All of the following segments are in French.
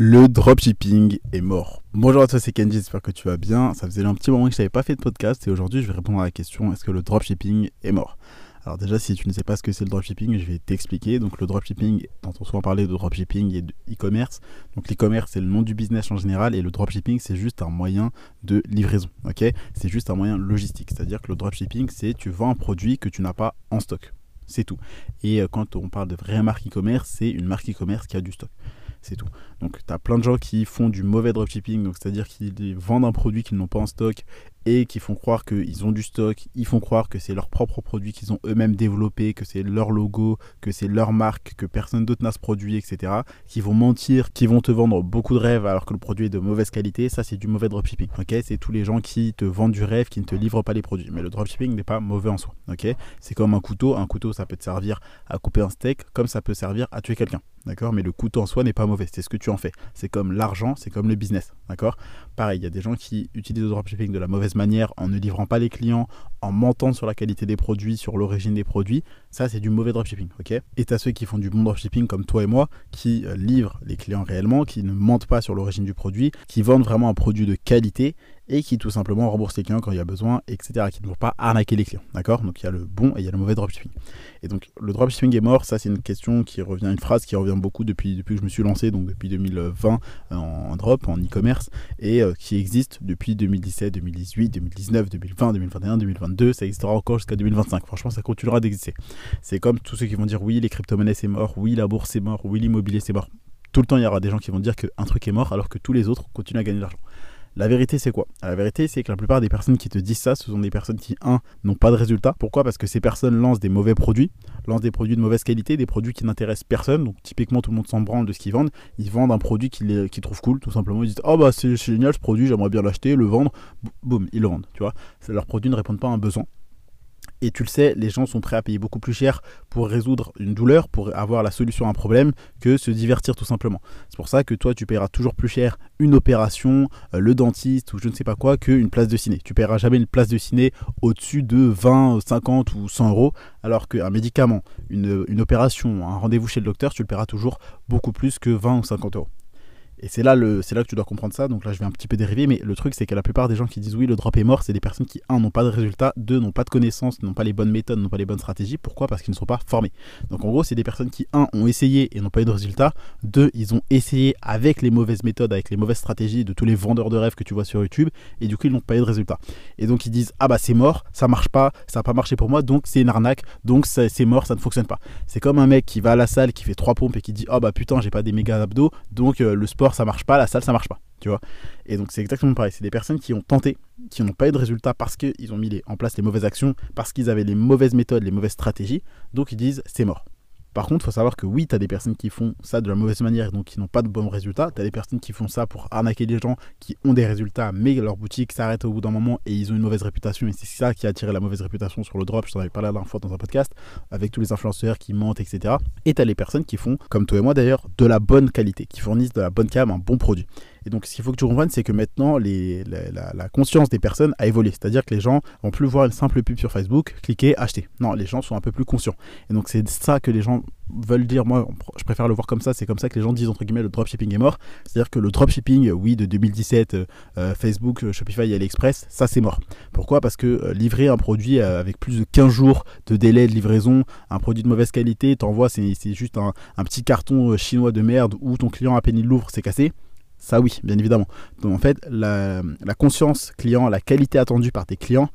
Le dropshipping est mort. Bonjour à toi, c'est Kenji, j'espère que tu vas bien. Ça faisait un petit moment que je n'avais pas fait de podcast et aujourd'hui je vais répondre à la question est-ce que le dropshipping est mort? Alors déjà, si tu ne sais pas ce que c'est le dropshipping, je vais t'expliquer. Donc le dropshipping, on souvent parler de dropshipping et de e-commerce. Donc l'e-commerce, c'est le nom du business en général et le dropshipping, c'est juste un moyen de livraison. Ok? C'est juste un moyen logistique. C'est-à-dire que le dropshipping, c'est tu vends un produit que tu n'as pas en stock. C'est tout. Et euh, quand on parle de vraie marque e-commerce, c'est une marque e-commerce qui a du stock c'est tout. Donc tu as plein de gens qui font du mauvais dropshipping, c'est-à-dire qu'ils vendent un produit qu'ils n'ont pas en stock et qui font croire qu'ils ont du stock, ils font croire que c'est leur propre produit qu'ils ont eux-mêmes développé, que c'est leur logo, que c'est leur marque, que personne d'autre n'a ce produit, etc. Qui vont mentir, qui vont te vendre beaucoup de rêves alors que le produit est de mauvaise qualité, ça c'est du mauvais dropshipping. Ok, c'est tous les gens qui te vendent du rêve, qui ne te livrent pas les produits. Mais le dropshipping n'est pas mauvais en soi. C'est comme un couteau. Un couteau, ça peut te servir à couper un steak, comme ça peut servir à tuer quelqu'un. D'accord? Mais le couteau en soi n'est pas mauvais, c'est ce que tu en fais. C'est comme l'argent, c'est comme le business. D'accord? Pareil, il y a des gens qui utilisent le dropshipping de la mauvaise manière en ne livrant pas les clients, en mentant sur la qualité des produits, sur l'origine des produits. Ça, c'est du mauvais dropshipping. ok? Et tu as ceux qui font du bon dropshipping comme toi et moi, qui euh, livrent les clients réellement, qui ne mentent pas sur l'origine du produit, qui vendent vraiment un produit de qualité et qui tout simplement remboursent les clients quand il y a besoin, etc. Qui ne vont pas arnaquer les clients. D'accord? Donc il y a le bon et il y a le mauvais dropshipping. Et donc le dropshipping est mort, ça c'est une question qui revient, une phrase qui revient beaucoup depuis, depuis que je me suis lancé, donc depuis 2020 euh, en drop, en e-commerce, et euh, qui existe depuis 2017, 2018, 2019, 2020, 2021, 2022, ça existera encore jusqu'à 2025. Franchement, ça continuera d'exister. C'est comme tous ceux qui vont dire oui, les crypto-monnaies c'est mort, oui, la bourse c'est mort, oui, l'immobilier c'est mort. Tout le temps, il y aura des gens qui vont dire qu'un truc est mort alors que tous les autres continuent à gagner de l'argent. La vérité, c'est quoi? La vérité, c'est que la plupart des personnes qui te disent ça, ce sont des personnes qui, un, n'ont pas de résultat. Pourquoi? Parce que ces personnes lancent des mauvais produits, lancent des produits de mauvaise qualité, des produits qui n'intéressent personne. Donc, typiquement, tout le monde s'en branle de ce qu'ils vendent. Ils vendent un produit qu'ils trouvent cool, tout simplement. Ils disent Oh, bah, c'est génial ce produit, j'aimerais bien l'acheter, le vendre. Boum, ils le vendent. Tu vois Leurs produits ne répondent pas à un besoin. Et tu le sais, les gens sont prêts à payer beaucoup plus cher pour résoudre une douleur, pour avoir la solution à un problème, que se divertir tout simplement. C'est pour ça que toi, tu paieras toujours plus cher une opération, euh, le dentiste ou je ne sais pas quoi, qu'une place de ciné. Tu paieras jamais une place de ciné au-dessus de 20, 50 ou 100 euros, alors qu'un médicament, une, une opération, un rendez-vous chez le docteur, tu le paieras toujours beaucoup plus que 20 ou 50 euros. Et c'est là, là que tu dois comprendre ça. Donc là, je vais un petit peu dériver, mais le truc, c'est que la plupart des gens qui disent oui, le drop est mort, c'est des personnes qui, un, n'ont pas de résultats, deux, n'ont pas de connaissances, n'ont pas les bonnes méthodes, n'ont pas les bonnes stratégies. Pourquoi? Parce qu'ils ne sont pas formés. Donc en gros, c'est des personnes qui, un, ont essayé et n'ont pas eu de résultats. Deux, ils ont essayé avec les mauvaises méthodes, avec les mauvaises stratégies de tous les vendeurs de rêves que tu vois sur YouTube, et du coup, ils n'ont pas eu de résultats. Et donc, ils disent ah bah c'est mort, ça marche pas, ça n'a pas marché pour moi, donc c'est une arnaque, donc c'est mort, ça ne fonctionne pas. C'est comme un mec qui va à la salle, qui fait trois pompes et qui dit ah bah putain, j'ai pas des méga abdos, donc euh, le sport ça marche pas, la salle ça marche pas, tu vois. Et donc c'est exactement pareil, c'est des personnes qui ont tenté, qui n'ont pas eu de résultat parce qu'ils ont mis en place les mauvaises actions, parce qu'ils avaient les mauvaises méthodes, les mauvaises stratégies, donc ils disent c'est mort. Par contre, il faut savoir que oui, tu as des personnes qui font ça de la mauvaise manière et donc qui n'ont pas de bons résultats. Tu as des personnes qui font ça pour arnaquer les gens qui ont des résultats, mais leur boutique s'arrête au bout d'un moment et ils ont une mauvaise réputation. Et c'est ça qui a attiré la mauvaise réputation sur le drop. Je t'en avais parlé la dernière fois dans un podcast avec tous les influenceurs qui mentent, etc. Et tu as les personnes qui font, comme toi et moi d'ailleurs, de la bonne qualité, qui fournissent de la bonne cam, un bon produit. Et donc, ce qu'il faut que tu comprennes, c'est que maintenant, la, conscience des personnes a évolué. C'est-à-dire que les gens vont plus voir une simple pub sur Facebook, cliquer, acheter. Non, les gens sont un peu plus conscients. Et donc, c'est ça que les gens veulent dire. Moi, je préfère le voir comme ça. C'est comme ça que les gens disent, entre guillemets, le dropshipping est mort. C'est-à-dire que le dropshipping, oui, de 2017, euh, euh, Facebook, Shopify AliExpress, ça, c'est mort. Pourquoi? Parce que euh, livrer un produit avec plus de 15 jours de délai de livraison, un produit de mauvaise qualité, t'envoies, c'est juste un, un, petit carton chinois de merde où ton client, à peine il l'ouvre, c'est cassé. Ça oui, bien évidemment. Donc en fait, la, conscience client, la qualité attendue par tes clients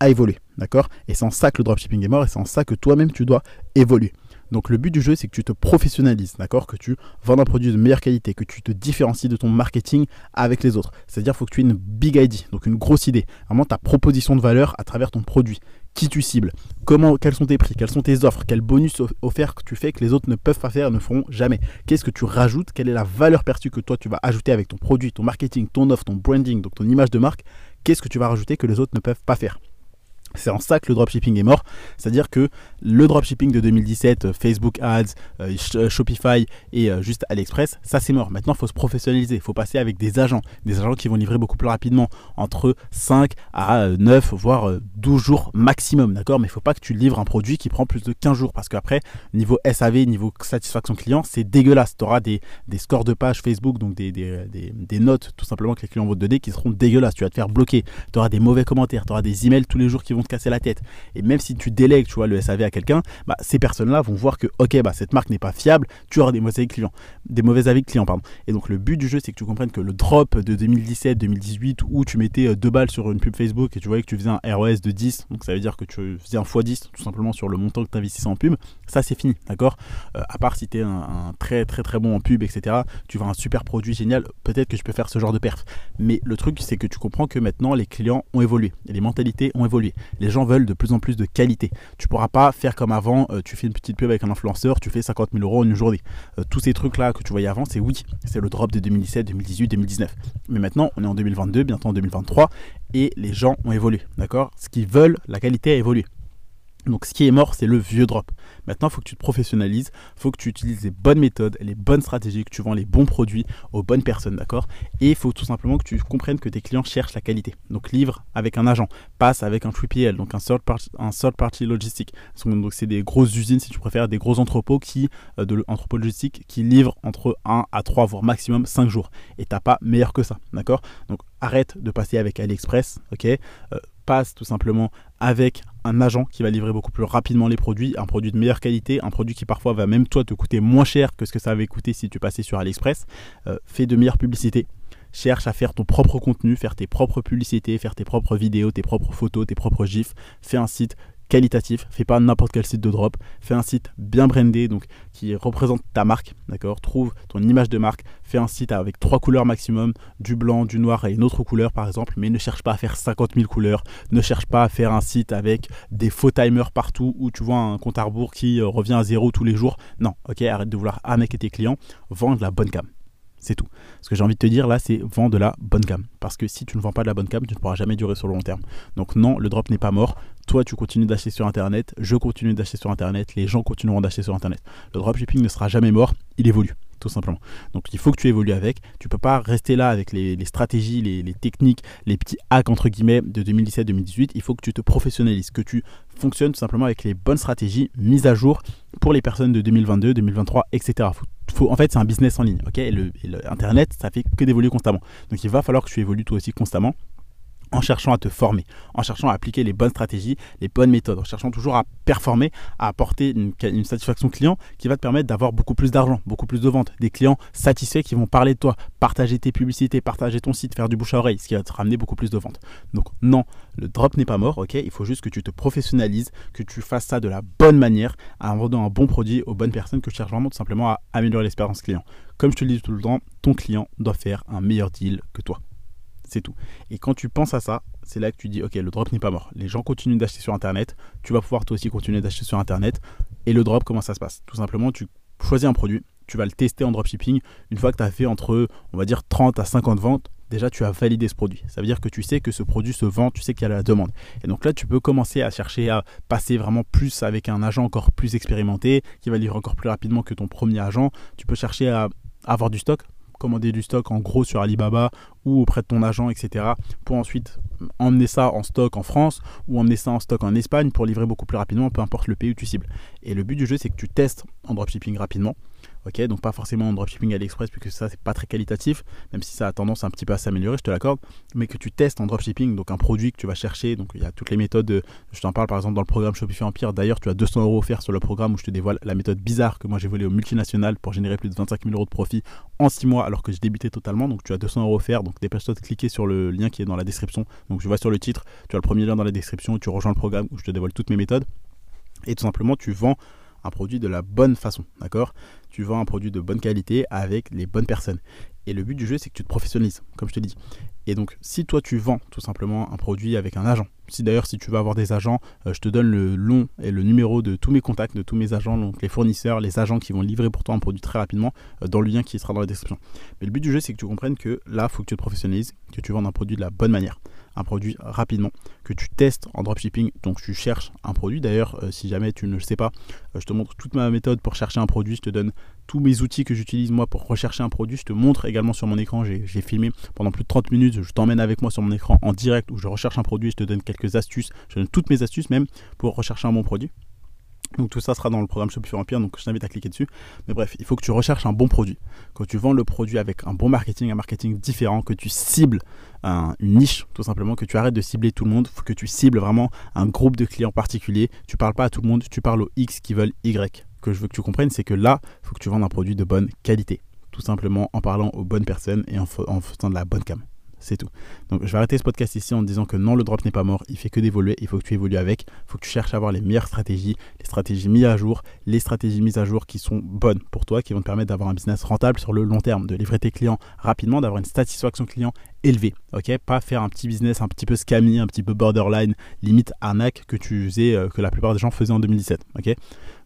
a évolué. D'accord? Et c'est en ça que le dropshipping est mort et c'est en ça que toi-même tu dois évoluer. Donc le but du jeu, c'est que tu te professionnalises, d'accord? Que tu vends un produit de meilleure qualité, que tu te différencies de ton marketing avec les autres. C'est-à-dire faut que tu aies une big idea, donc une grosse idée. Vraiment ta proposition de valeur à travers ton produit. Qui tu cibles. Comment, quels sont tes prix Quelles sont tes offres Quels bonus offerts tu fais que les autres ne peuvent pas faire, ne feront jamais. Qu'est-ce que tu rajoutes Quelle est la valeur perçue que toi tu vas ajouter avec ton produit, ton marketing, ton offre, ton branding, donc ton image de marque Qu'est-ce que tu vas rajouter que les autres ne peuvent pas faire? C'est en ça que le dropshipping est mort. C'est-à-dire que le dropshipping de 2017, euh, Facebook Ads, euh, euh, Shopify et juste AliExpress, ça c'est mort. Maintenant, il faut se professionnaliser. Il faut passer avec des agents. Des agents qui vont livrer beaucoup plus rapidement, entre 5 à 9, voire 12 jours maximum. D'accord? Mais il ne faut pas que tu livres un produit qui prend plus de 15 jours. Parce qu'après, niveau SAV, niveau satisfaction client, c'est dégueulasse. Tu auras des, scores de page Facebook, donc des, des, notes tout simplement que les clients vont te donner qui seront dégueulasses. Tu vas te faire bloquer. Tu auras des mauvais commentaires. Tu auras des emails tous les jours qui vont casser la tête. Et même si tu délègues, tu vois, le SAV à quelqu'un, bah, ces personnes-là vont voir que, ok, bah, cette marque n'est pas fiable, tu auras des mauvais clients, des mauvais avis clients, pardon. Et donc, le but du jeu, c'est que tu comprennes que le drop de 2017-2018 où tu mettais euh, deux balles sur une pub Facebook et tu voyais que tu faisais un ROS de 10, donc ça veut dire que tu faisais un x10 tout simplement sur le montant que tu investissais en pub, ça c'est fini, d'accord? Euh, À part si tu es un, très très très bon en pub, etc., tu vends un super produit génial, peut-être que tu peux faire ce genre de perf. Mais le truc, c'est que tu comprends que maintenant les clients ont évolué, les mentalités ont évolué. Les gens veulent de plus en plus de qualité. Tu pourras pas faire comme avant, euh, tu fais une petite pub avec un influenceur, tu fais 50 000 euros en une journée. Euh, tous ces trucs-là que tu voyais avant, c'est oui, c'est le drop de 2017, 2018, 2019. Mais maintenant, on est en 2022, bientôt en 2023, et les gens ont évolué, d'accord? Ce qu'ils veulent, la qualité a évolué. Donc ce qui est mort, c'est le vieux drop. Maintenant, il faut que tu te professionnalises, il faut que tu utilises les bonnes méthodes, les bonnes stratégies, que tu vends les bons produits aux bonnes personnes, d'accord? Et il faut tout simplement que tu comprennes que tes clients cherchent la qualité. Donc livre avec un agent, passe avec un 3PL, donc un third party, logistique. Donc c'est des grosses usines, si tu préfères, des gros entrepôts qui, euh, logistiques qui livrent entre 1 à 3, voire maximum 5 jours. Et t'as pas meilleur que ça, d'accord? Donc arrête de passer avec AliExpress, ok? Euh, Passe tout simplement avec un agent qui va livrer beaucoup plus rapidement les produits, un produit de meilleure qualité, un produit qui parfois va même toi te coûter moins cher que ce que ça avait coûté si tu passais sur AliExpress. Euh, fais de meilleures publicités. Cherche à faire ton propre contenu, faire tes propres publicités, faire tes propres vidéos, tes propres photos, tes propres gifs. Fais un site qualitatif, fais pas n'importe quel site de drop, fais un site bien brandé, donc qui représente ta marque, d'accord? Trouve ton image de marque, fais un site avec trois couleurs maximum, du blanc, du noir et une autre couleur par exemple, mais ne cherche pas à faire 50 000 couleurs, ne cherche pas à faire un site avec des faux timers partout où tu vois un compte à rebours qui euh, revient à zéro tous les jours. Non, ok, arrête de vouloir arnaquer tes clients, vends de la bonne gamme. C'est tout. Ce que j'ai envie de te dire là, c'est vends de la bonne gamme. Parce que si tu ne vends pas de la bonne gamme, tu ne pourras jamais durer sur le long terme. Donc non, le drop n'est pas mort. Toi, tu continues d'acheter sur Internet. Je continue d'acheter sur Internet. Les gens continueront d'acheter sur Internet. Le dropshipping ne sera jamais mort. Il évolue tout simplement. Donc il faut que tu évolues avec. Tu peux pas rester là avec les, stratégies, les, techniques, les petits hacks entre guillemets de 2017-2018. Il faut que tu te professionnalises, que tu fonctionnes tout simplement avec les bonnes stratégies mises à jour pour les personnes de 2022, 2023, etc. en fait, c'est un business en ligne. ok? Le, Internet, ça fait que d'évoluer constamment. Donc il va falloir que tu évolues toi aussi constamment en cherchant à te former, en cherchant à appliquer les bonnes stratégies, les bonnes méthodes, en cherchant toujours à performer, à apporter une, satisfaction client qui va te permettre d'avoir beaucoup plus d'argent, beaucoup plus de ventes, des clients satisfaits qui vont parler de toi, partager tes publicités, partager ton site, faire du bouche à oreille, ce qui va te ramener beaucoup plus de ventes. Donc non, le drop n'est pas mort, ok? Il faut juste que tu te professionnalises, que tu fasses ça de la bonne manière, en vendant un bon produit aux bonnes personnes que tu cherches vraiment tout simplement à améliorer l'expérience client. Comme je te le dis tout le temps, ton client doit faire un meilleur deal que toi. C'est tout. Et quand tu penses à ça, c'est là que tu dis, ok, le drop n'est pas mort. Les gens continuent d'acheter sur Internet. Tu vas pouvoir toi aussi continuer d'acheter sur Internet. Et le drop, comment ça se passe? Tout simplement, tu choisis un produit, tu vas le tester en dropshipping. Une fois que tu as fait entre, on va dire, 30 à 50 ventes, déjà tu as validé ce produit. Ça veut dire que tu sais que ce produit se vend, tu sais qu'il y a la demande. Et donc là, tu peux commencer à chercher à passer vraiment plus avec un agent encore plus expérimenté, qui va livrer encore plus rapidement que ton premier agent. Tu peux chercher à avoir du stock commander du stock en gros sur Alibaba ou auprès de ton agent, etc. pour ensuite emmener ça en stock en France ou emmener ça en stock en Espagne pour livrer beaucoup plus rapidement, peu importe le pays où tu cibles. Et le but du jeu, c'est que tu testes en dropshipping rapidement Ok, donc pas forcément en dropshipping AliExpress puisque ça c'est pas très qualitatif, même si ça a tendance un petit peu à s'améliorer, je te l'accorde, mais que tu testes en dropshipping, donc un produit que tu vas chercher, donc il y a toutes les méthodes, je t'en parle par exemple dans le programme Shopify Empire, d'ailleurs tu as 200 euros offerts sur le programme où je te dévoile la méthode bizarre que moi j'ai volé au multinational pour générer plus de 25 000 euros de profit en 6 mois alors que j'ai débuté totalement, donc tu as 200 euros offerts, donc dépêche-toi de cliquer sur le lien qui est dans la description, donc je vois sur le titre, tu as le premier lien dans la description, tu rejoins le programme où je te dévoile toutes mes méthodes, et tout simplement tu vends un produit de la bonne façon, d'accord? Tu vends un produit de bonne qualité avec les bonnes personnes. Et le but du jeu, c'est que tu te professionnalises, comme je te dis. Et donc, si toi tu vends tout simplement un produit avec un agent, Si d'ailleurs, si tu veux avoir des agents, euh, je te donne le nom et le numéro de tous mes contacts, de tous mes agents, donc les fournisseurs, les agents qui vont livrer pour toi un produit très rapidement, euh, dans le lien qui sera dans la description. Mais le but du jeu, c'est que tu comprennes que là, il faut que tu te professionnalises, que tu vendes un produit de la bonne manière un produit rapidement, que tu testes en dropshipping, donc tu cherches un produit. D'ailleurs, euh, si jamais tu ne le sais pas, euh, je te montre toute ma méthode pour chercher un produit, je te donne tous mes outils que j'utilise moi pour rechercher un produit, je te montre également sur mon écran, j'ai filmé pendant plus de 30 minutes, je t'emmène avec moi sur mon écran en direct où je recherche un produit, je te donne quelques astuces, je donne toutes mes astuces même pour rechercher un bon produit. Donc tout ça sera dans le programme Shopify Empire, donc je t'invite à cliquer dessus. Mais bref, il faut que tu recherches un bon produit. Quand tu vends le produit avec un bon marketing, un marketing différent, que tu cibles une niche, tout simplement, que tu arrêtes de cibler tout le monde, que tu cibles vraiment un groupe de clients particuliers. Tu parles pas à tout le monde, tu parles aux X qui veulent Y. Que je veux que tu comprennes, c'est que là, il faut que tu vendes un produit de bonne qualité. Tout simplement en parlant aux bonnes personnes et en, en faisant de la bonne cam. C'est tout. Donc je vais arrêter ce podcast ici en disant que non, le drop n'est pas mort, il fait que d'évoluer, il faut que tu évolues avec, il faut que tu cherches à avoir les meilleures stratégies, les stratégies mises à jour, les stratégies mises à jour qui sont bonnes pour toi, qui vont te permettre d'avoir un business rentable sur le long terme, de livrer tes clients rapidement, d'avoir une satisfaction client élevée, ok? Pas faire un petit business un petit peu scammy, un petit peu borderline, limite arnaque que tu faisais, euh, que la plupart des gens faisaient en 2017, ok?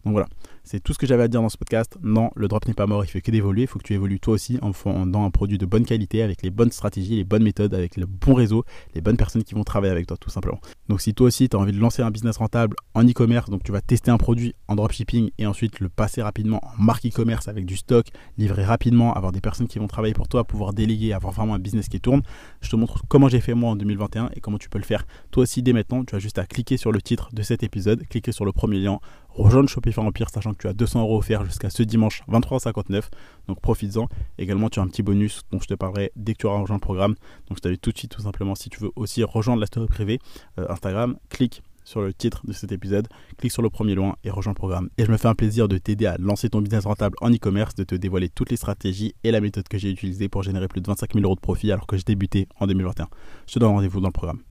Donc voilà. C'est tout ce que j'avais à dire dans ce podcast. Non, le drop n'est pas mort, il fait que d'évoluer. Il faut que tu évolues toi aussi en vendant un produit de bonne qualité, avec les bonnes stratégies, les bonnes méthodes, avec le bon réseau, les bonnes personnes qui vont travailler avec toi, tout simplement. Donc si toi aussi tu as envie de lancer un business rentable en e-commerce, donc tu vas tester un produit en dropshipping et ensuite le passer rapidement en marque e-commerce avec du stock, livrer rapidement, avoir des personnes qui vont travailler pour toi, pouvoir déléguer, avoir vraiment un business qui tourne, je te montre comment j'ai fait moi en 2021 et comment tu peux le faire toi aussi dès maintenant. Tu as juste à cliquer sur le titre de cet épisode, cliquer sur le premier lien, rejoindre Shopify Empire, sachant que tu as 200 euros offerts jusqu'à ce dimanche 23h59. Donc profites-en. Également, tu as un petit bonus dont je te parlerai dès que tu auras rejoint le programme. Donc je t'invite tout de suite, tout simplement, si tu veux aussi rejoindre la story privée euh, Instagram, clique sur le titre de cet épisode, clique sur le premier lien et rejoins le programme. Et je me fais un plaisir de t'aider à lancer ton business rentable en e-commerce, de te dévoiler toutes les stratégies et la méthode que j'ai utilisée pour générer plus de 25 000 euros de profit alors que j'ai débuté en 2021. Je te donne rendez-vous dans le programme.